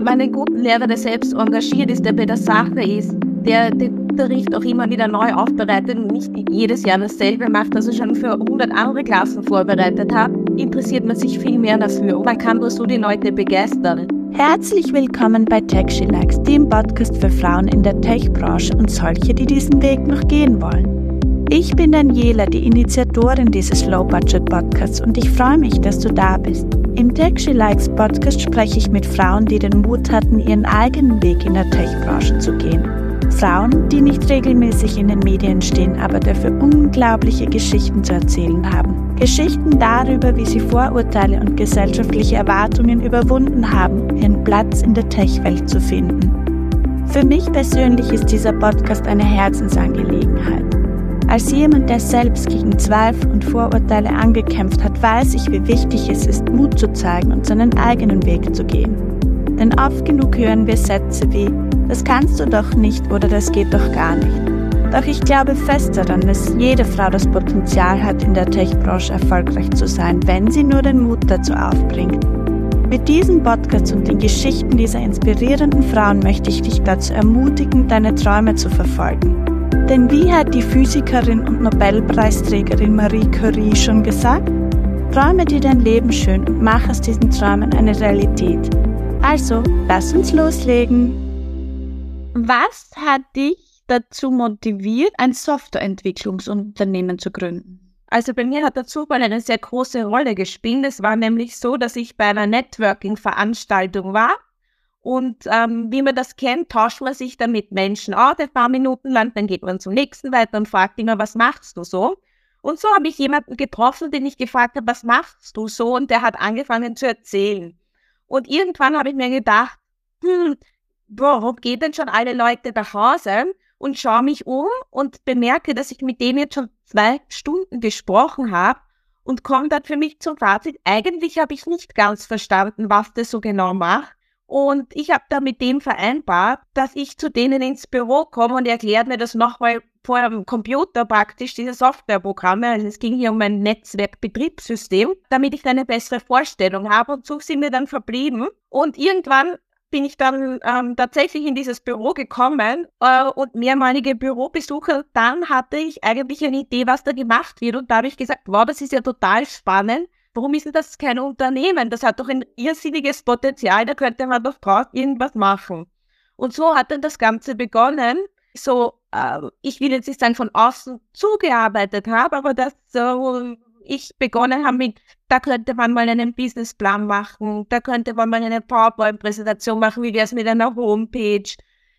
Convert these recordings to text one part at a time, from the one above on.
man einen guten Lehrer, der selbst engagiert ist, der bei der Sache ist, der den Unterricht auch immer wieder neu aufbereitet und nicht jedes Jahr dasselbe macht, also schon für 100 andere Klassen vorbereitet hat, interessiert man sich viel mehr dafür und man kann nur so die Leute begeistern. Herzlich willkommen bei TechShilax, dem Podcast für Frauen in der Tech-Branche und solche, die diesen Weg noch gehen wollen. Ich bin Daniela, die Initiatorin dieses Low-Budget-Podcasts und ich freue mich, dass du da bist. Im Tech She Likes Podcast spreche ich mit Frauen, die den Mut hatten, ihren eigenen Weg in der Tech-Branche zu gehen. Frauen, die nicht regelmäßig in den Medien stehen, aber dafür unglaubliche Geschichten zu erzählen haben. Geschichten darüber, wie sie Vorurteile und gesellschaftliche Erwartungen überwunden haben, ihren Platz in der Tech-Welt zu finden. Für mich persönlich ist dieser Podcast eine Herzensangelegenheit. Als jemand, der selbst gegen Zweifel und Vorurteile angekämpft hat, weiß ich, wie wichtig es ist, Mut zu zeigen und seinen eigenen Weg zu gehen. Denn oft genug hören wir Sätze wie, das kannst du doch nicht oder das geht doch gar nicht. Doch ich glaube fest daran, dass jede Frau das Potenzial hat, in der Tech-Branche erfolgreich zu sein, wenn sie nur den Mut dazu aufbringt. Mit diesem Podcast und den Geschichten dieser inspirierenden Frauen möchte ich dich dazu ermutigen, deine Träume zu verfolgen. Denn wie hat die Physikerin und Nobelpreisträgerin Marie Curie schon gesagt? Träume dir dein Leben schön und mach aus diesen Träumen eine Realität. Also, lass uns loslegen. Was hat dich dazu motiviert, ein Softwareentwicklungsunternehmen zu gründen? Also bei mir hat der Zufall eine sehr große Rolle gespielt. Es war nämlich so, dass ich bei einer Networking-Veranstaltung war und ähm, wie man das kennt, tauscht man sich dann mit Menschen aus, ein paar Minuten lang, dann geht man zum nächsten weiter und fragt immer, was machst du so? Und so habe ich jemanden getroffen, den ich gefragt habe, was machst du so? Und der hat angefangen zu erzählen. Und irgendwann habe ich mir gedacht, hm, warum gehen denn schon alle Leute nach Hause? Und schaue mich um und bemerke, dass ich mit dem jetzt schon zwei Stunden gesprochen habe und komme dann für mich zum Fazit, eigentlich habe ich nicht ganz verstanden, was das so genau macht. Und ich habe da mit dem vereinbart, dass ich zu denen ins Büro komme und erklärt mir das nochmal vor dem Computer praktisch, diese Softwareprogramme. Also es ging hier um ein Netzwerkbetriebssystem, damit ich eine bessere Vorstellung habe. Und so sind wir dann verblieben. Und irgendwann bin ich dann ähm, tatsächlich in dieses Büro gekommen äh, und mehrmalige Bürobesuche. Dann hatte ich eigentlich eine Idee, was da gemacht wird. Und da habe ich gesagt, wow, das ist ja total spannend warum ist denn das kein Unternehmen? Das hat doch ein irrsinniges Potenzial, da könnte man doch draus irgendwas machen. Und so hat dann das Ganze begonnen. So, äh, ich will jetzt nicht sagen, von außen zugearbeitet habe, aber dass so ich begonnen habe mit, da könnte man mal einen Businessplan machen, da könnte man mal eine PowerPoint-Präsentation machen, wie wäre es mit einer Homepage.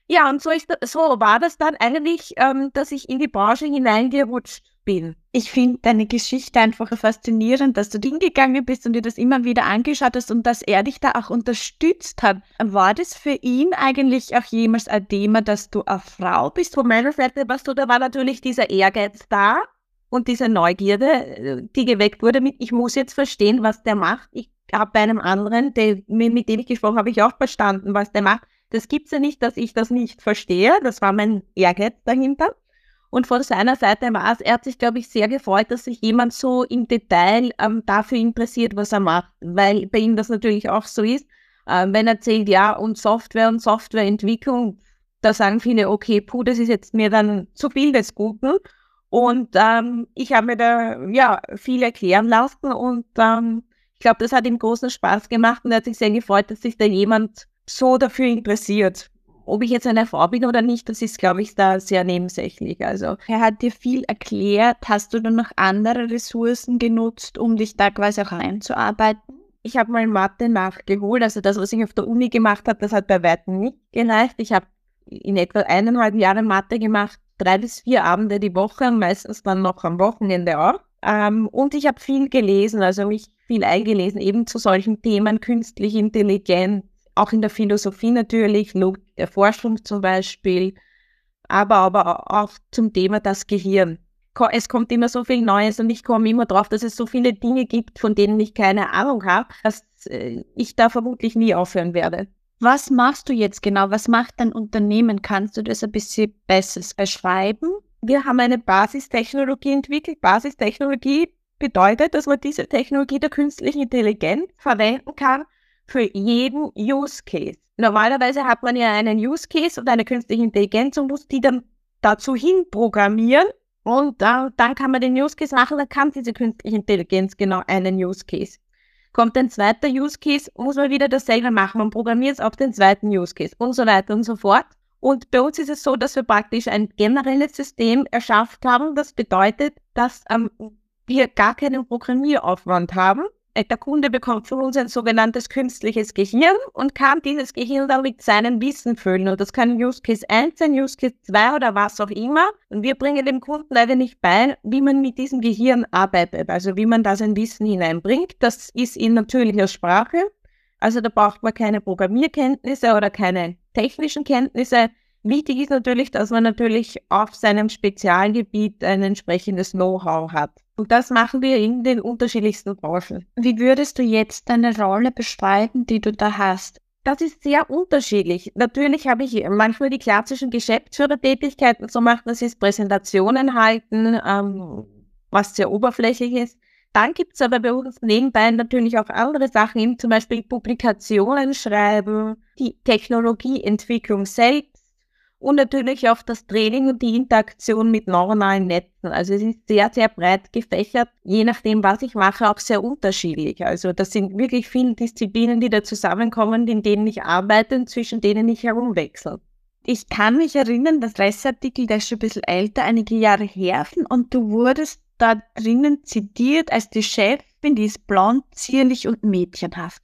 Ja, und so, ist, so war das dann eigentlich, ähm, dass ich in die Branche hineingerutscht bin. Ich finde deine Geschichte einfach faszinierend, dass du hingegangen bist und dir das immer wieder angeschaut hast und dass er dich da auch unterstützt hat. War das für ihn eigentlich auch jemals ein Thema, dass du eine Frau bist? Von meiner Seite was du, da war natürlich dieser Ehrgeiz da und diese Neugierde, die geweckt wurde mit, ich muss jetzt verstehen, was der macht. Ich habe bei einem anderen, der, mit dem ich gesprochen habe, ich auch verstanden, was der macht. Das gibt es ja nicht, dass ich das nicht verstehe. Das war mein Ehrgeiz dahinter. Und von seiner Seite war es, er hat sich, glaube ich, sehr gefreut, dass sich jemand so im Detail ähm, dafür interessiert, was er macht, weil bei ihm das natürlich auch so ist. Ähm, wenn er erzählt, ja, und Software und Softwareentwicklung, da sagen viele, okay, puh, das ist jetzt mir dann zu viel des Guten. Und ähm, ich habe mir da ja viel erklären lassen und ähm, ich glaube, das hat ihm großen Spaß gemacht und er hat sich sehr gefreut, dass sich da jemand so dafür interessiert ob ich jetzt eine Frau bin oder nicht, das ist, glaube ich, da sehr nebensächlich. Also er hat dir viel erklärt. Hast du dann noch andere Ressourcen genutzt, um dich da quasi auch einzuarbeiten? Ich habe mal Mathe nachgeholt. Also das, was ich auf der Uni gemacht habe, das hat bei weitem nicht gereicht. Ich habe in etwa eineinhalb Jahren Mathe gemacht, drei bis vier Abende die Woche, meistens dann noch am Wochenende auch. Ähm, und ich habe viel gelesen, also mich viel eingelesen, eben zu solchen Themen, künstliche Intelligenz, auch in der Philosophie natürlich, der Forschung zum Beispiel, aber, aber auch zum Thema das Gehirn. Es kommt immer so viel Neues und ich komme immer drauf, dass es so viele Dinge gibt, von denen ich keine Ahnung habe, dass äh, ich da vermutlich nie aufhören werde. Was machst du jetzt genau? Was macht dein Unternehmen? Kannst du das ein bisschen besser beschreiben? Wir haben eine Basistechnologie entwickelt. Basistechnologie bedeutet, dass man diese Technologie der künstlichen Intelligenz verwenden kann, für jeden Use Case. Normalerweise hat man ja einen Use Case und eine künstliche Intelligenz und muss die dann dazu hin programmieren und äh, dann kann man den Use Case machen, dann kann diese künstliche Intelligenz genau einen Use Case. Kommt ein zweiter Use Case, muss man wieder dasselbe machen. Man programmiert es auf den zweiten Use Case und so weiter und so fort. Und bei uns ist es so, dass wir praktisch ein generelles System erschafft haben. Das bedeutet, dass ähm, wir gar keinen Programmieraufwand haben, der Kunde bekommt von uns ein sogenanntes künstliches Gehirn und kann dieses Gehirn dann mit seinem Wissen füllen. Und das kann Use Case 1 sein, Use Case 2 oder was auch immer. Und wir bringen dem Kunden leider nicht bei, wie man mit diesem Gehirn arbeitet, also wie man da sein Wissen hineinbringt. Das ist in natürlicher Sprache. Also da braucht man keine Programmierkenntnisse oder keine technischen Kenntnisse. Wichtig ist natürlich, dass man natürlich auf seinem Spezialgebiet ein entsprechendes Know-how hat. Und das machen wir in den unterschiedlichsten Branchen. Wie würdest du jetzt deine Rolle beschreiben, die du da hast? Das ist sehr unterschiedlich. Natürlich habe ich manchmal die klassischen Geschäftsführertätigkeiten so machen, das ist Präsentationen halten, ähm, was sehr oberflächlich ist. Dann gibt es aber bei uns nebenbei natürlich auch andere Sachen, zum Beispiel Publikationen schreiben, die Technologieentwicklung selbst und natürlich auch das Training und die Interaktion mit neuronalen Netzen. Also es ist sehr, sehr breit gefächert, je nachdem, was ich mache, auch sehr unterschiedlich. Also das sind wirklich viele Disziplinen, die da zusammenkommen, in denen ich arbeite und zwischen denen ich herumwechsle. Ich kann mich erinnern, das Presseartikel, der ist schon ein bisschen älter, einige Jahre her, und du wurdest da drinnen zitiert als die Chefin, die ist blond, zierlich und mädchenhaft.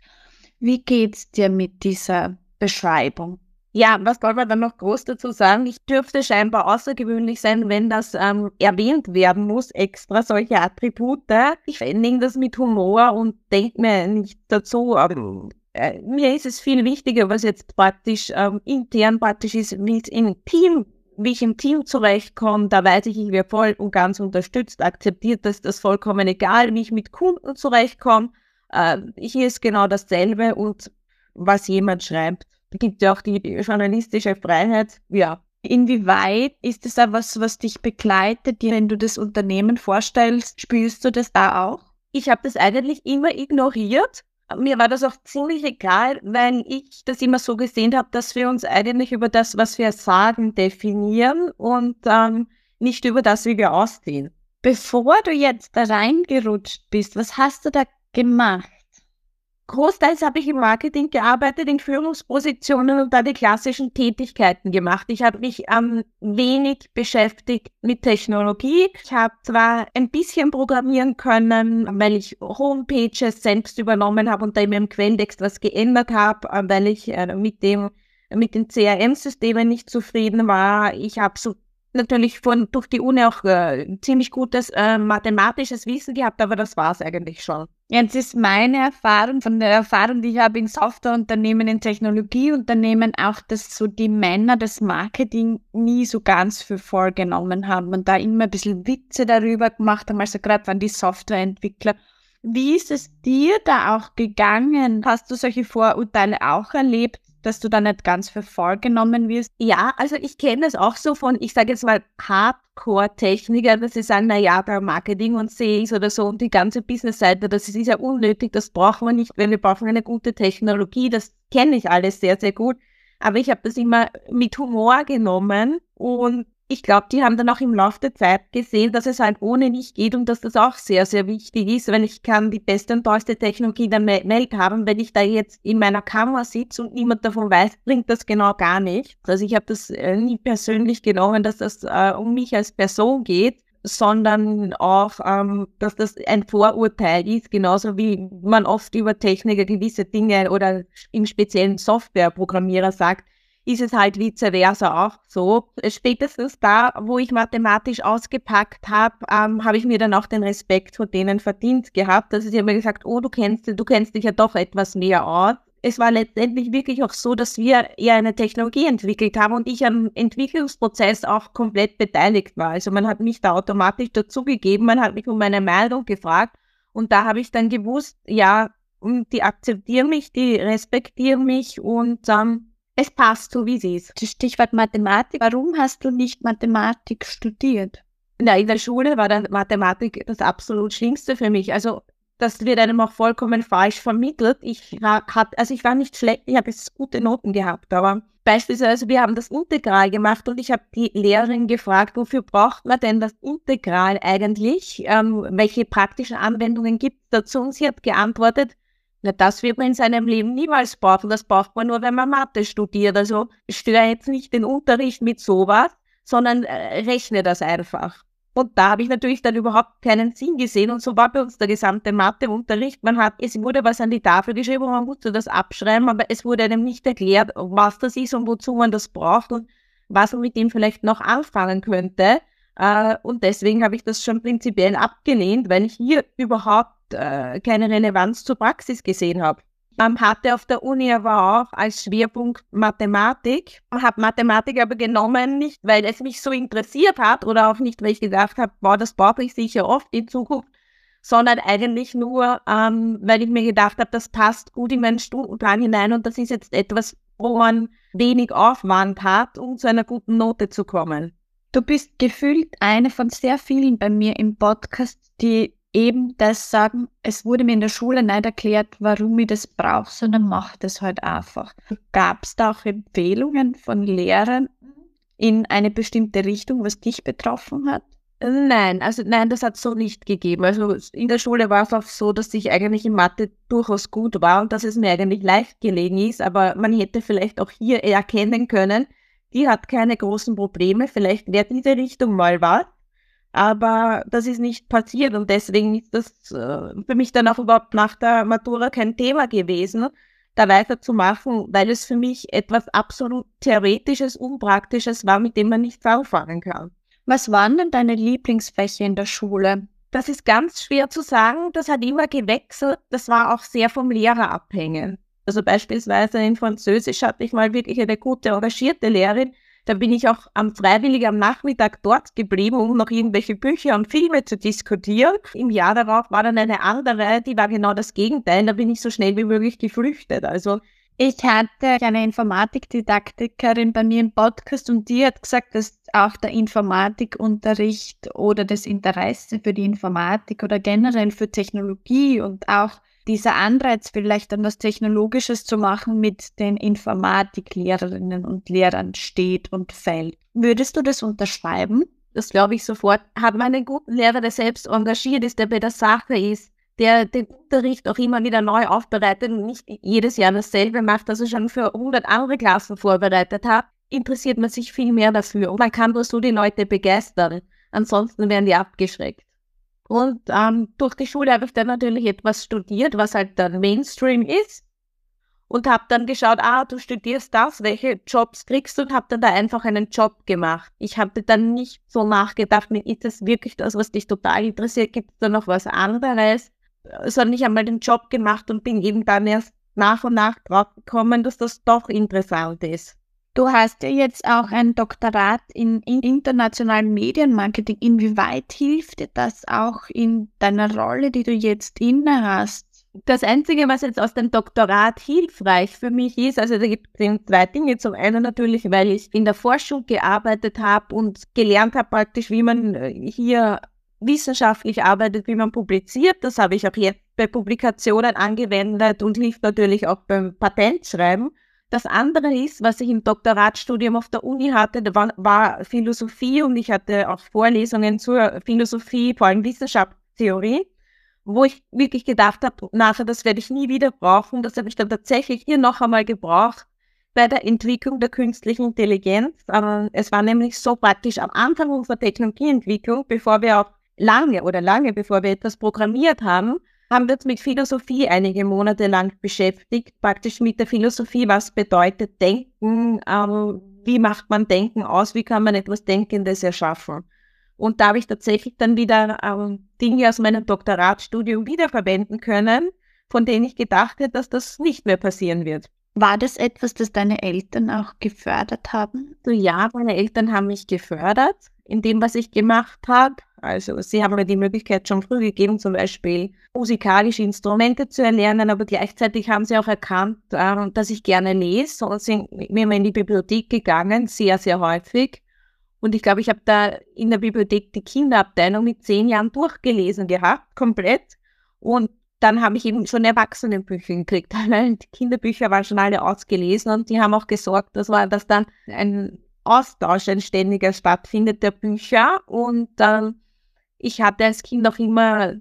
Wie geht's dir mit dieser Beschreibung? Ja, was soll man dann noch groß dazu sagen? Ich dürfte scheinbar außergewöhnlich sein, wenn das ähm, erwähnt werden muss, extra solche Attribute. Ich nehme das mit Humor und denke mir nicht dazu. Aber, äh, mir ist es viel wichtiger, was jetzt praktisch ähm, intern praktisch ist, wie im Team wie ich im Team zurechtkomme, da weiß ich, ich werde voll und ganz unterstützt, akzeptiert das, das vollkommen egal, wie ich mit Kunden zurechtkomme. Äh, hier ist genau dasselbe und was jemand schreibt, gibt ja auch die journalistische Freiheit. Ja. Inwieweit ist es da was, was dich begleitet, wenn du das Unternehmen vorstellst? Spürst du das da auch? Ich habe das eigentlich immer ignoriert. Mir war das auch ziemlich egal, weil ich das immer so gesehen habe, dass wir uns eigentlich über das, was wir sagen, definieren und ähm, nicht über das, wie wir aussehen. Bevor du jetzt da reingerutscht bist, was hast du da gemacht? Großteils habe ich im Marketing gearbeitet, in Führungspositionen und da die klassischen Tätigkeiten gemacht. Ich habe mich ähm, wenig beschäftigt mit Technologie. Ich habe zwar ein bisschen programmieren können, weil ich Homepages selbst übernommen habe und da in meinem Quelltext was geändert habe, äh, weil ich äh, mit dem mit den CRM-Systemen nicht zufrieden war. Ich habe so natürlich von, durch die Uni auch äh, ziemlich gutes äh, mathematisches Wissen gehabt, aber das war es eigentlich schon. Jetzt ist meine Erfahrung, von der Erfahrung, die ich habe in Softwareunternehmen, in Technologieunternehmen, auch, dass so die Männer das Marketing nie so ganz für vorgenommen haben und da immer ein bisschen Witze darüber gemacht haben, also gerade von die Softwareentwickler. Wie ist es dir da auch gegangen? Hast du solche Vorurteile auch erlebt? Dass du da nicht ganz für vorgenommen wirst? Ja, also ich kenne das auch so von, ich sage jetzt mal, Hardcore-Techniker, dass sie sagen, naja, bei Marketing und Sales oder so und die ganze Business-Seite, das ist ja unnötig, das brauchen wir nicht, weil wir brauchen eine gute Technologie, das kenne ich alles sehr, sehr gut. Aber ich habe das immer mit Humor genommen und ich glaube, die haben dann auch im Laufe der Zeit gesehen, dass es halt ohne nicht geht und dass das auch sehr, sehr wichtig ist, wenn ich kann die beste und tollste Technologie der Welt haben. Wenn ich da jetzt in meiner Kammer sitze und niemand davon weiß, bringt das genau gar nicht. Also ich habe das äh, nie persönlich genommen, dass das äh, um mich als Person geht, sondern auch, ähm, dass das ein Vorurteil ist, genauso wie man oft über Techniker gewisse Dinge oder im speziellen Softwareprogrammierer sagt, ist es halt vice versa auch so. Spätestens da, wo ich mathematisch ausgepackt habe, ähm, habe ich mir dann auch den Respekt vor denen verdient gehabt. Also sie haben mir gesagt, oh, du kennst, du kennst dich ja doch etwas mehr aus. Es war letztendlich wirklich auch so, dass wir eher eine Technologie entwickelt haben und ich am Entwicklungsprozess auch komplett beteiligt war. Also man hat mich da automatisch dazugegeben, man hat mich um meine Meinung gefragt und da habe ich dann gewusst, ja, die akzeptieren mich, die respektieren mich und ähm, es passt so, wie es ist. Stichwort Mathematik. Warum hast du nicht Mathematik studiert? Na, in der Schule war dann Mathematik das absolut Schlimmste für mich. Also das wird einem auch vollkommen falsch vermittelt. Ich war, hat, also ich war nicht schlecht, ich habe jetzt gute Noten gehabt, aber beispielsweise wir haben das Integral gemacht und ich habe die Lehrerin gefragt, wofür braucht man denn das Integral eigentlich? Ähm, welche praktischen Anwendungen gibt es dazu? Und sie hat geantwortet, na, das wird man in seinem Leben niemals brauchen. Das braucht man nur, wenn man Mathe studiert. Also störe jetzt nicht den Unterricht mit sowas, sondern äh, rechne das einfach. Und da habe ich natürlich dann überhaupt keinen Sinn gesehen. Und so war bei uns der gesamte Matheunterricht. Man hat, es wurde was an die Tafel geschrieben und man musste das abschreiben, aber es wurde einem nicht erklärt, was das ist und wozu man das braucht und was man mit dem vielleicht noch anfangen könnte. Äh, und deswegen habe ich das schon prinzipiell abgelehnt, weil ich hier überhaupt äh, keine Relevanz zur Praxis gesehen habe ähm, hatte auf der Uni aber auch als Schwerpunkt Mathematik. Habe Mathematik aber genommen, nicht weil es mich so interessiert hat oder auch nicht, weil ich gedacht habe, wow, das brauche ich sicher oft in Zukunft, sondern eigentlich nur, ähm, weil ich mir gedacht habe, das passt gut in meinen Stundenplan hinein und das ist jetzt etwas, wo man wenig Aufwand hat, um zu einer guten Note zu kommen. Du bist gefühlt eine von sehr vielen bei mir im Podcast, die eben das sagen, es wurde mir in der Schule nicht erklärt, warum ich das brauche, sondern mach das halt einfach. Gab es da auch Empfehlungen von Lehrern in eine bestimmte Richtung, was dich betroffen hat? Nein, also nein, das hat es so nicht gegeben. Also in der Schule war es auch so, dass ich eigentlich in Mathe durchaus gut war und dass es mir eigentlich leicht gelegen ist, aber man hätte vielleicht auch hier erkennen können, die hat keine großen Probleme, vielleicht wäre diese Richtung mal was. Aber das ist nicht passiert und deswegen ist das äh, für mich dann auch überhaupt nach der Matura kein Thema gewesen, da weiterzumachen, weil es für mich etwas absolut Theoretisches, Unpraktisches war, mit dem man nichts anfangen kann. Was waren denn deine Lieblingsfächer in der Schule? Das ist ganz schwer zu sagen. Das hat immer gewechselt. Das war auch sehr vom Lehrer abhängig. Also beispielsweise in Französisch hatte ich mal wirklich eine gute, engagierte Lehrerin, da bin ich auch am freiwillig am Nachmittag dort geblieben, um noch irgendwelche Bücher und Filme zu diskutieren. Im Jahr darauf war dann eine andere, die war genau das Gegenteil. Da bin ich so schnell wie möglich geflüchtet. Also ich hatte eine Informatikdidaktikerin bei mir im Podcast und die hat gesagt, dass auch der Informatikunterricht oder das Interesse für die Informatik oder generell für Technologie und auch dieser Anreiz, vielleicht dann was Technologisches zu machen, mit den Informatiklehrerinnen und Lehrern steht und fällt. Würdest du das unterschreiben? Das glaube ich sofort. Hat man einen guten Lehrer, der selbst engagiert ist, der bei der Sache ist, der den Unterricht auch immer wieder neu aufbereitet und nicht jedes Jahr dasselbe macht, also schon für 100 andere Klassen vorbereitet hat, interessiert man sich viel mehr dafür. Und man kann nur so die Leute begeistern. Ansonsten werden die abgeschreckt. Und ähm, durch die Schule habe ich dann natürlich etwas studiert, was halt dann Mainstream ist. Und habe dann geschaut, ah, du studierst das, welche Jobs kriegst du? Und habe dann da einfach einen Job gemacht. Ich habe dann nicht so nachgedacht, ist das wirklich das, was dich total interessiert? Gibt es da noch was anderes? Sondern ich habe mal den Job gemacht und bin eben dann erst nach und nach drauf gekommen, dass das doch interessant ist. Du hast ja jetzt auch ein Doktorat in, in internationalem Medienmarketing. Inwieweit hilft dir das auch in deiner Rolle, die du jetzt inne hast? Das Einzige, was jetzt aus dem Doktorat hilfreich für mich ist, also da gibt es zwei Dinge. Zum einen natürlich, weil ich in der Forschung gearbeitet habe und gelernt habe praktisch, wie man äh, hier wissenschaftlich arbeitet, wie man publiziert. Das habe ich auch jetzt bei Publikationen angewendet und hilft natürlich auch beim Patentschreiben. Das andere ist, was ich im Doktoratstudium auf der Uni hatte, war, war Philosophie und ich hatte auch Vorlesungen zur Philosophie, vor allem Wissenschaftstheorie, wo ich wirklich gedacht habe, nachher, das werde ich nie wieder brauchen. Das habe ich dann tatsächlich hier noch einmal gebraucht bei der Entwicklung der künstlichen Intelligenz. Aber es war nämlich so praktisch am Anfang unserer Technologieentwicklung, bevor wir auch lange oder lange bevor wir etwas programmiert haben, haben wir uns mit Philosophie einige Monate lang beschäftigt, praktisch mit der Philosophie, was bedeutet Denken, ähm, wie macht man Denken aus, wie kann man etwas Denkendes erschaffen. Und da habe ich tatsächlich dann wieder ähm, Dinge aus meinem Doktoratstudium wiederverwenden können, von denen ich gedacht hätte, dass das nicht mehr passieren wird. War das etwas, das deine Eltern auch gefördert haben? So, ja, meine Eltern haben mich gefördert in dem, was ich gemacht habe. Also sie haben mir die Möglichkeit schon früh gegeben, zum Beispiel musikalische Instrumente zu erlernen, aber gleichzeitig haben sie auch erkannt, äh, dass ich gerne lese und sind mit mir in die Bibliothek gegangen, sehr, sehr häufig. Und ich glaube, ich habe da in der Bibliothek die Kinderabteilung mit zehn Jahren durchgelesen gehabt, komplett. Und dann habe ich eben schon Erwachsenenbücher gekriegt. Die Kinderbücher waren schon alle ausgelesen und die haben auch gesorgt, dass, war, dass dann ein Austausch, ein ständiger stattfindet der Bücher. Und ähm, ich hatte als Kind auch immer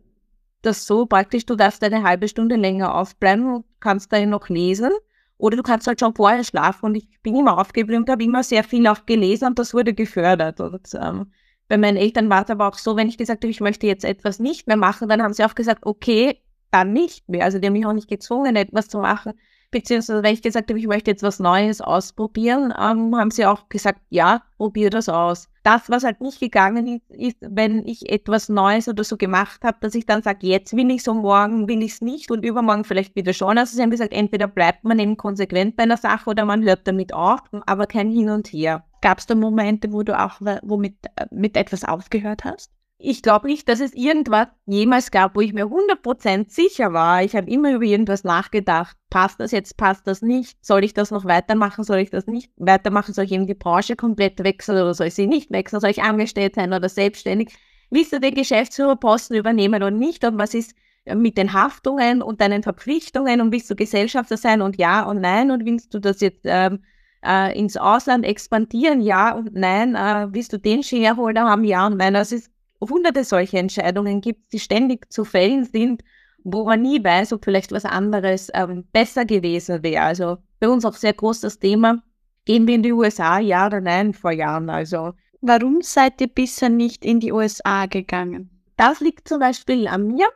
das so praktisch, du darfst eine halbe Stunde länger aufbleiben und kannst da noch lesen. Oder du kannst halt schon vorher schlafen. Und ich bin immer aufgeblieben und habe immer sehr viel auch gelesen und das wurde gefördert. Und ähm, bei meinen Eltern war es aber auch so, wenn ich gesagt habe, ich möchte jetzt etwas nicht mehr machen, dann haben sie auch gesagt, okay, dann nicht mehr. Also die haben mich auch nicht gezwungen, etwas zu machen. Beziehungsweise, wenn ich gesagt habe, ich möchte jetzt was Neues ausprobieren, ähm, haben sie auch gesagt, ja, probier das aus. Das, was halt nicht gegangen ist, ist, wenn ich etwas Neues oder so gemacht habe, dass ich dann sage, jetzt will ich so, morgen will ich es nicht und übermorgen vielleicht wieder schon. Also sie haben gesagt, entweder bleibt man eben konsequent bei einer Sache oder man hört damit auf, aber kein Hin und Her. Gab es da Momente, wo du auch womit, äh, mit etwas aufgehört hast? Ich glaube nicht, dass es irgendwas jemals gab, wo ich mir 100% sicher war. Ich habe immer über irgendwas nachgedacht. Passt das jetzt, passt das nicht? Soll ich das noch weitermachen? Soll ich das nicht weitermachen? Soll ich eben die Branche komplett wechseln oder soll ich sie nicht wechseln? Soll ich angestellt sein oder selbstständig? Willst du den Geschäftsführerposten übernehmen oder nicht? Und was ist mit den Haftungen und deinen Verpflichtungen und willst du Gesellschafter sein und ja und nein und willst du das jetzt ähm, äh, ins Ausland expandieren, ja und nein, äh, willst du den Shareholder haben, ja und nein. Also es hunderte solche Entscheidungen gibt, die ständig zu fällen sind, wo man nie weiß, ob vielleicht was anderes ähm, besser gewesen wäre. Also bei uns auch sehr großes Thema. Gehen wir in die USA, ja oder nein, vor Jahren. Also Warum seid ihr bisher nicht in die USA gegangen? Das liegt zum Beispiel an mir.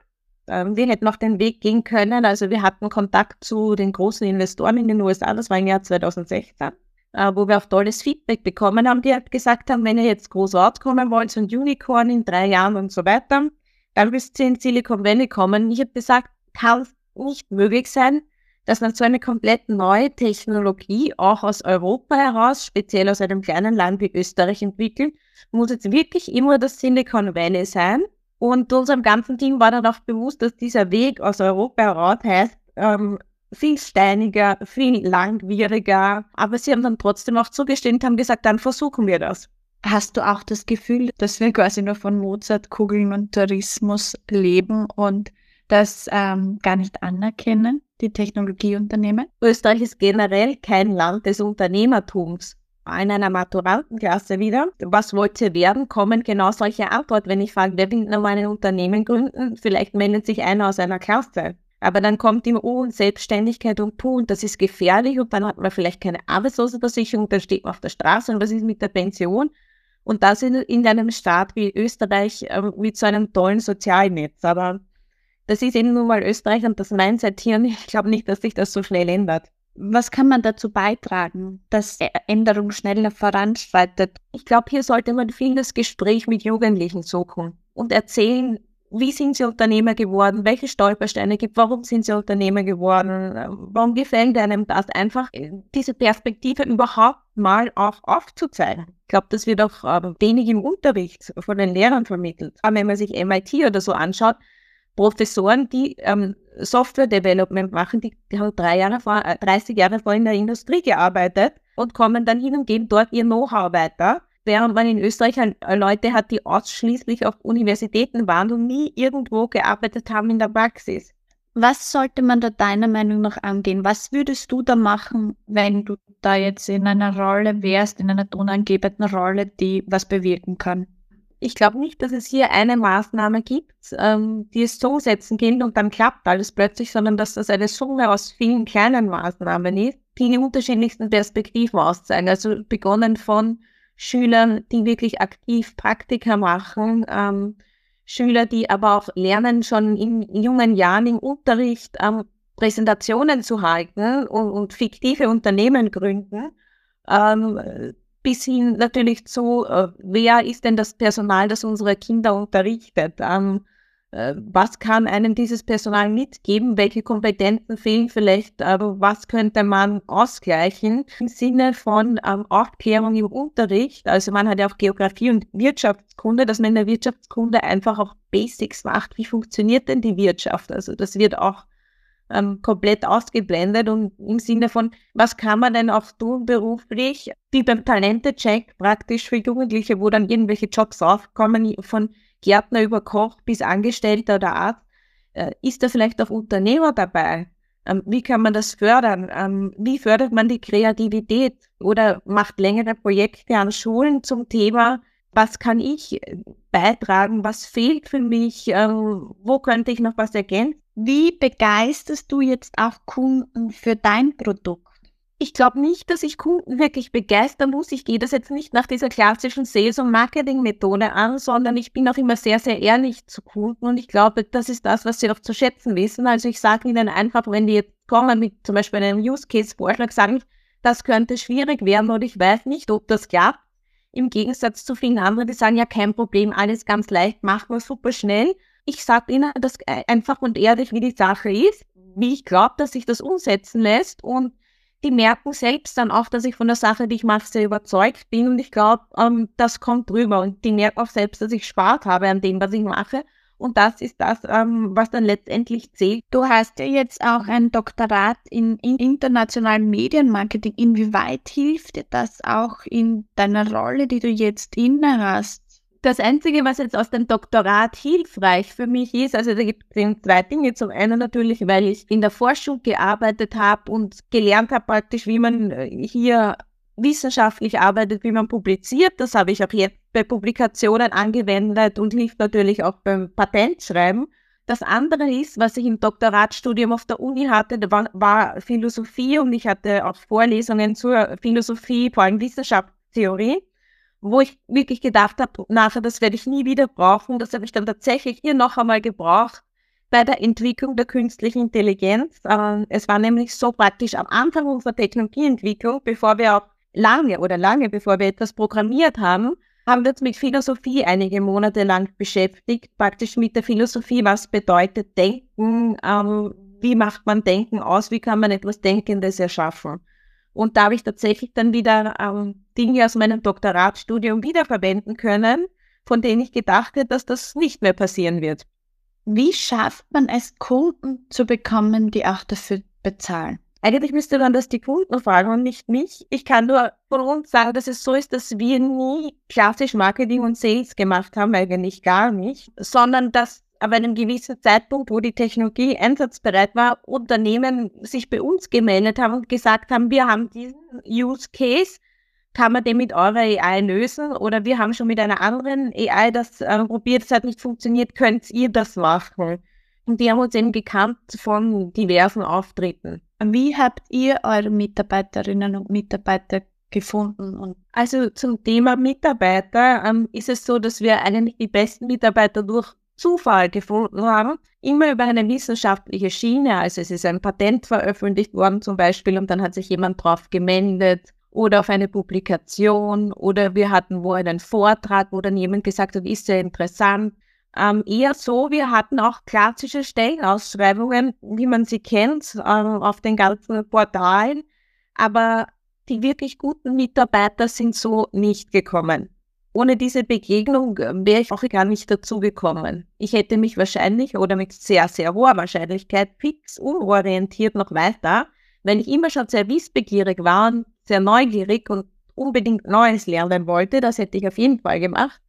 Ähm, wir hätten noch den Weg gehen können. Also wir hatten Kontakt zu den großen Investoren in den USA. Das war im Jahr 2016 äh, wo wir auch tolles Feedback bekommen haben, die halt gesagt haben, wenn ihr jetzt groß rauskommen wollt, so ein Unicorn in drei Jahren und so weiter, dann müsst ihr in Silicon Valley kommen. Ich habe gesagt, kann nicht möglich sein, dass man so eine komplett neue Technologie auch aus Europa heraus, speziell aus einem kleinen Land wie Österreich entwickelt, muss jetzt wirklich immer das Silicon Valley sein. Und unserem ganzen Team war dann auch bewusst, dass dieser Weg aus Europa heraus heißt, ähm, viel steiniger, viel langwieriger. Aber sie haben dann trotzdem auch zugestimmt, haben gesagt, dann versuchen wir das. Hast du auch das Gefühl, dass wir quasi nur von Mozartkugeln und Tourismus leben und das ähm, gar nicht anerkennen, die Technologieunternehmen? Österreich ist generell kein Land des Unternehmertums. In einer Maturantenklasse wieder. Was wollt ihr werden? Kommen genau solche Antworten. Wenn ich frage, wer will nochmal ein Unternehmen gründen? Vielleicht meldet sich einer aus einer Klasse. Aber dann kommt immer, oh, Selbstständigkeit und puh, und das ist gefährlich und dann hat man vielleicht keine Arbeitslosenversicherung, dann steht man auf der Straße und was ist mit der Pension? Und das in, in einem Staat wie Österreich äh, mit so einem tollen Sozialnetz. Aber das ist eben nun mal Österreich und das Mindset hier und ich glaube nicht, dass sich das so schnell ändert. Was kann man dazu beitragen, dass Änderung schneller voranschreitet? Ich glaube, hier sollte man viel das Gespräch mit Jugendlichen suchen und erzählen, wie sind sie Unternehmer geworden, welche Stolpersteine gibt, warum sind sie Unternehmer geworden, warum gefällt einem das, einfach diese Perspektive überhaupt mal auch aufzuzeigen. Ich glaube, das wird auch äh, wenig im Unterricht von den Lehrern vermittelt. Aber wenn man sich MIT oder so anschaut, Professoren, die ähm, Software Development machen, die, die haben drei Jahre vor, äh, 30 Jahre vor in der Industrie gearbeitet und kommen dann hin und geben dort ihr Know-how weiter während man in Österreich halt Leute hat, die ausschließlich auf Universitäten waren und nie irgendwo gearbeitet haben in der Praxis. Was sollte man da deiner Meinung nach angehen? Was würdest du da machen, wenn du da jetzt in einer Rolle wärst, in einer tonangebenden Rolle, die was bewirken kann? Ich glaube nicht, dass es hier eine Maßnahme gibt, ähm, die es so setzen gilt und dann klappt alles plötzlich, sondern dass das eine Summe aus vielen kleinen Maßnahmen ist, die die unterschiedlichsten Perspektiven auszeigen. Also begonnen von Schüler, die wirklich aktiv Praktika machen, ähm, Schüler, die aber auch lernen, schon in jungen Jahren im Unterricht ähm, Präsentationen zu halten und, und fiktive Unternehmen gründen, ähm, bis hin natürlich zu, äh, wer ist denn das Personal, das unsere Kinder unterrichtet? Ähm, äh, was kann einem dieses Personal mitgeben, welche Kompetenzen fehlen vielleicht, aber was könnte man ausgleichen im Sinne von ähm, Aufklärung im Unterricht. Also man hat ja auch Geografie und Wirtschaftskunde, dass man in der Wirtschaftskunde einfach auch Basics macht. Wie funktioniert denn die Wirtschaft? Also das wird auch ähm, komplett ausgeblendet und im Sinne von, was kann man denn auch tun beruflich, wie beim Talente-Check praktisch für Jugendliche, wo dann irgendwelche Jobs aufkommen von Gärtner über Koch bis Angestellter oder Arzt. Äh, ist da vielleicht auch Unternehmer dabei? Ähm, wie kann man das fördern? Ähm, wie fördert man die Kreativität? Oder macht längere Projekte an Schulen zum Thema, was kann ich äh, beitragen? Was fehlt für mich? Ähm, wo könnte ich noch was ergänzen? Wie begeisterst du jetzt auch Kunden für dein Produkt? ich glaube nicht, dass ich Kunden wirklich begeistern muss. Ich gehe das jetzt nicht nach dieser klassischen Sales- und Marketing-Methode an, sondern ich bin auch immer sehr, sehr ehrlich zu Kunden und ich glaube, das ist das, was sie auch zu schätzen wissen. Also ich sage ihnen einfach, wenn die jetzt kommen mit zum Beispiel einem Use-Case-Vorschlag, sagen, das könnte schwierig werden und ich weiß nicht, ob das klappt. Im Gegensatz zu vielen anderen, die sagen, ja, kein Problem, alles ganz leicht, machen wir super schnell. Ich sage ihnen das einfach und ehrlich, wie die Sache ist, wie ich glaube, dass sich das umsetzen lässt und die merken selbst dann auch, dass ich von der Sache, die ich mache, sehr überzeugt bin. Und ich glaube, ähm, das kommt drüber. Und die merken auch selbst, dass ich Spaß habe an dem, was ich mache. Und das ist das, ähm, was dann letztendlich zählt. Du hast ja jetzt auch ein Doktorat in, in internationalen Medienmarketing. Inwieweit hilft dir das auch in deiner Rolle, die du jetzt inne hast? das Einzige, was jetzt aus dem Doktorat hilfreich für mich ist, also da gibt es zwei Dinge. Zum einen natürlich, weil ich in der Forschung gearbeitet habe und gelernt habe praktisch, wie man äh, hier wissenschaftlich arbeitet, wie man publiziert. Das habe ich auch jetzt bei Publikationen angewendet und hilft natürlich auch beim Patentschreiben. Das andere ist, was ich im Doktoratstudium auf der Uni hatte, war, war Philosophie und ich hatte auch Vorlesungen zur Philosophie, vor allem Wissenschaftstheorie wo ich wirklich gedacht habe, nachher, das werde ich nie wieder brauchen. Das habe ich dann tatsächlich hier noch einmal gebraucht bei der Entwicklung der künstlichen Intelligenz. Ähm, es war nämlich so praktisch am Anfang unserer Technologieentwicklung, bevor wir auch lange oder lange bevor wir etwas programmiert haben, haben wir uns mit Philosophie einige Monate lang beschäftigt, praktisch mit der Philosophie, was bedeutet Denken, ähm, wie macht man Denken aus, wie kann man etwas Denkendes erschaffen. Und da habe ich tatsächlich dann wieder ähm, Dinge aus meinem Doktoratstudium wiederverwenden können, von denen ich gedacht hätte, dass das nicht mehr passieren wird. Wie schafft man es, Kunden zu bekommen, die auch dafür bezahlen? Eigentlich müsste man das die Kunden fragen und nicht mich. Ich kann nur von uns sagen, dass es so ist, dass wir nie klassisch Marketing und Sales gemacht haben, eigentlich gar nicht, sondern dass aber einem gewissen Zeitpunkt, wo die Technologie einsatzbereit war, Unternehmen sich bei uns gemeldet haben und gesagt haben, wir haben diesen Use Case, kann man den mit eurer AI lösen? Oder wir haben schon mit einer anderen AI das äh, probiert, es hat nicht funktioniert, könnt ihr das machen? Und die haben uns eben gekannt von diversen Auftritten. Wie habt ihr eure Mitarbeiterinnen und Mitarbeiter gefunden? Und also zum Thema Mitarbeiter ähm, ist es so, dass wir eigentlich die besten Mitarbeiter durch Zufall gefunden haben, immer über eine wissenschaftliche Schiene. Also es ist ein Patent veröffentlicht worden zum Beispiel und dann hat sich jemand drauf gemeldet oder auf eine Publikation oder wir hatten wo einen Vortrag, wo dann jemand gesagt hat, ist sehr interessant. Ähm, eher so, wir hatten auch klassische Stellenausschreibungen, wie man sie kennt, ähm, auf den ganzen Portalen, aber die wirklich guten Mitarbeiter sind so nicht gekommen. Ohne diese Begegnung äh, wäre ich auch gar nicht dazu gekommen. Ich hätte mich wahrscheinlich oder mit sehr, sehr hoher Wahrscheinlichkeit fix umorientiert noch weiter, weil ich immer schon sehr wissbegierig war und sehr neugierig und unbedingt Neues lernen wollte. Das hätte ich auf jeden Fall gemacht.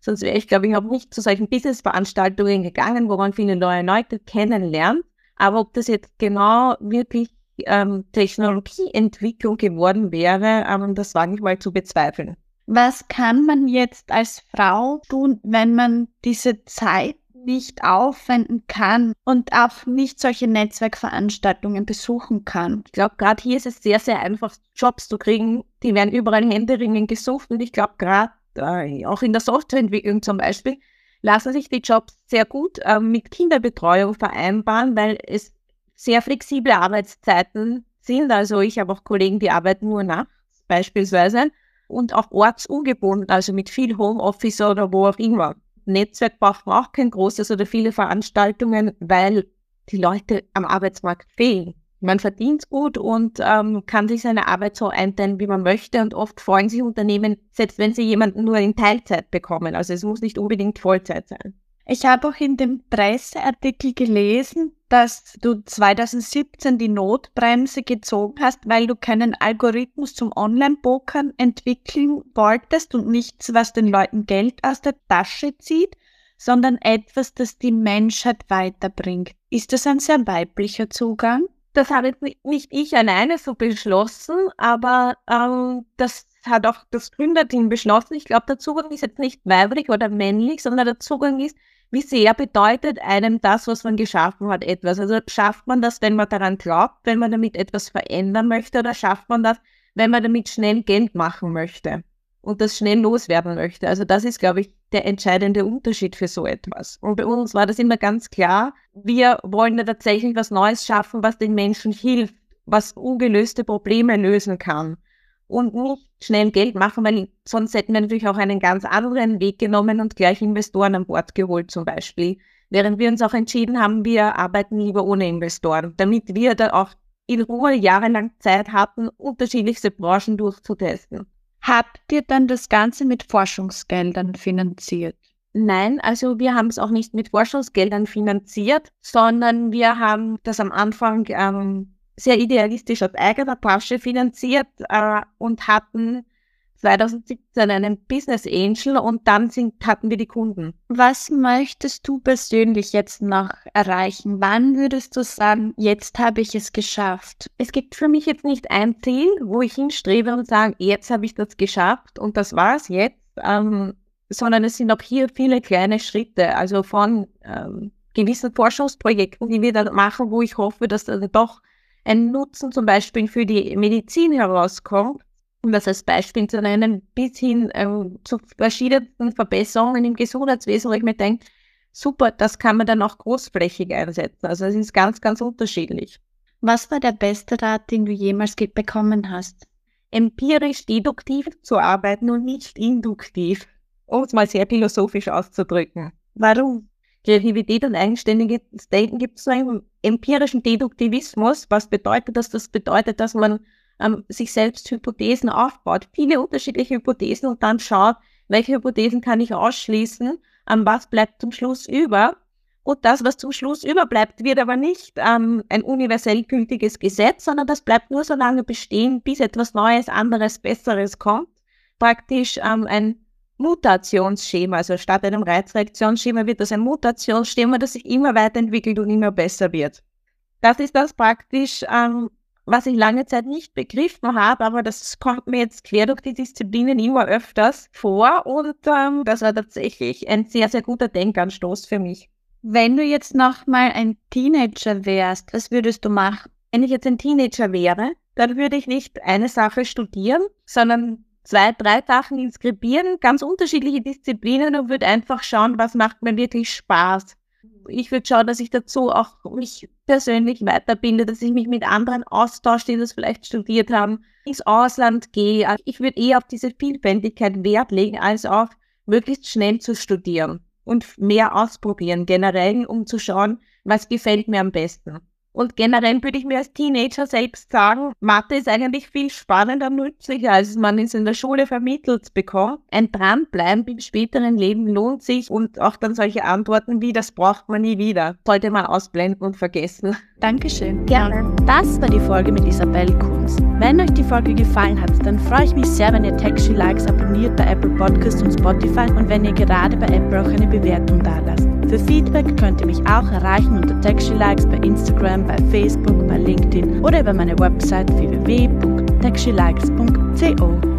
Sonst wäre ich, glaube ich, auch nicht zu solchen Business-Veranstaltungen gegangen, wo man viele neue Leute kennenlernt. Aber ob das jetzt genau wirklich ähm, Technologieentwicklung geworden wäre, ähm, das wage ich mal zu bezweifeln. Was kann man jetzt als Frau tun, wenn man diese Zeit nicht aufwenden kann und auch nicht solche Netzwerkveranstaltungen besuchen kann. Ich glaube, gerade hier ist es sehr, sehr einfach, Jobs zu kriegen. Die werden überall händeringend gesucht und ich glaube, gerade auch in der Softwareentwicklung zum Beispiel lassen sich die Jobs sehr gut äh, mit Kinderbetreuung vereinbaren, weil es sehr flexible Arbeitszeiten sind. Also ich habe auch Kollegen, die arbeiten nur nachts beispielsweise und auch ortsungebunden, also mit viel Homeoffice oder wo auch immer. Netzwerk braucht man auch kein großes oder viele Veranstaltungen, weil die Leute am Arbeitsmarkt fehlen. Man verdient gut und ähm, kann sich seine Arbeit so einteilen, wie man möchte. Und oft freuen sich Unternehmen, selbst wenn sie jemanden nur in Teilzeit bekommen. Also es muss nicht unbedingt Vollzeit sein. Ich habe auch in dem Presseartikel gelesen, dass du 2017 die Notbremse gezogen hast, weil du keinen Algorithmus zum Online-Pokern entwickeln wolltest und nichts, was den Leuten Geld aus der Tasche zieht, sondern etwas, das die Menschheit weiterbringt. Ist das ein sehr weiblicher Zugang? Das habe nicht ich alleine so beschlossen, aber ähm, das hat auch das Gründerteam beschlossen. Ich glaube, der Zugang ist jetzt nicht weiblich oder männlich, sondern der Zugang ist, wie sehr bedeutet einem das, was man geschaffen hat, etwas. Also schafft man das, wenn man daran glaubt, wenn man damit etwas verändern möchte, oder schafft man das, wenn man damit schnell Geld machen möchte und das schnell loswerden möchte. Also das ist, glaube ich, der entscheidende Unterschied für so etwas. Und bei uns war das immer ganz klar, wir wollen ja tatsächlich was Neues schaffen, was den Menschen hilft, was ungelöste Probleme lösen kann und nicht schnell Geld machen, weil sonst hätten wir natürlich auch einen ganz anderen Weg genommen und gleich Investoren an Bord geholt zum Beispiel. Während wir uns auch entschieden haben, wir arbeiten lieber ohne Investoren, damit wir da auch in Ruhe jahrelang Zeit hatten, unterschiedlichste Branchen durchzutesten. Habt ihr dann das Ganze mit Forschungsgeldern finanziert? Nein, also wir haben es auch nicht mit Forschungsgeldern finanziert, sondern wir haben das am Anfang ähm, sehr idealistisch aus eigener Tasche finanziert äh, und hatten 2017 einen Business Angel und dann sind, hatten wir die Kunden. Was möchtest du persönlich jetzt noch erreichen? Wann würdest du sagen, jetzt habe ich es geschafft? Es gibt für mich jetzt nicht ein Ziel, wo ich hinstrebe und sage, jetzt habe ich das geschafft und das war es jetzt, ähm, sondern es sind auch hier viele kleine Schritte, also von ähm, gewissen Forschungsprojekten, die wir dann machen, wo ich hoffe, dass dann doch ein Nutzen zum Beispiel für die Medizin herauskommt um das als Beispiel zu nennen, bis hin ähm, zu verschiedenen Verbesserungen im Gesundheitswesen, wo ich mir denke, super, das kann man dann auch großflächig einsetzen. Also es ist ganz, ganz unterschiedlich. Was war der beste Rat, den du jemals bekommen hast? Empirisch deduktiv zu arbeiten und nicht induktiv, um es mal sehr philosophisch auszudrücken. Warum? Kreativität und eigenständiges Denken gibt es so einen empirischen Deduktivismus. Was bedeutet das? Das bedeutet, dass man ähm, sich selbst Hypothesen aufbaut, viele unterschiedliche Hypothesen und dann schaut, welche Hypothesen kann ich ausschließen, ähm, was bleibt zum Schluss über. Und das, was zum Schluss überbleibt, wird aber nicht ähm, ein universell gültiges Gesetz, sondern das bleibt nur so lange bestehen, bis etwas Neues, anderes, Besseres kommt. Praktisch ähm, ein Mutationsschema, also statt einem Reizreaktionsschema wird das ein Mutationsschema, das sich immer weiterentwickelt und immer besser wird. Das ist das praktisch, ähm, was ich lange Zeit nicht begriffen habe, aber das kommt mir jetzt quer durch die Disziplinen immer öfters vor und ähm, das war tatsächlich ein sehr, sehr guter Denkanstoß für mich. Wenn du jetzt noch mal ein Teenager wärst, was würdest du machen? Wenn ich jetzt ein Teenager wäre, dann würde ich nicht eine Sache studieren, sondern zwei, drei Sachen inskribieren, ganz unterschiedliche Disziplinen und würde einfach schauen, was macht mir wirklich Spaß ich würde schauen, dass ich dazu auch mich persönlich weiterbilde, dass ich mich mit anderen austausche, die das vielleicht studiert haben, ins Ausland gehe. Also ich würde eher auf diese Vielfältigkeit Wert legen, als auf möglichst schnell zu studieren und mehr ausprobieren generell, um zu schauen, was gefällt mir am besten. Und generell würde ich mir als Teenager selbst sagen, Mathe ist eigentlich viel spannender und nützlicher, als man es in der Schule vermittelt bekommt. Ein Dranbleiben im späteren Leben lohnt sich und auch dann solche Antworten wie, das braucht man nie wieder, sollte man ausblenden und vergessen. Dankeschön. Gerne. Das war die Folge mit Isabel Kunz. Wenn euch die Folge gefallen hat, dann freue ich mich sehr, wenn ihr Taxi Likes abonniert bei Apple Podcasts und Spotify und wenn ihr gerade bei Apple auch eine Bewertung da lasst. Für Feedback könnt ihr mich auch erreichen unter TechSheLikes bei Instagram, bei Facebook, bei LinkedIn oder über meine Website www.techshelikes.co.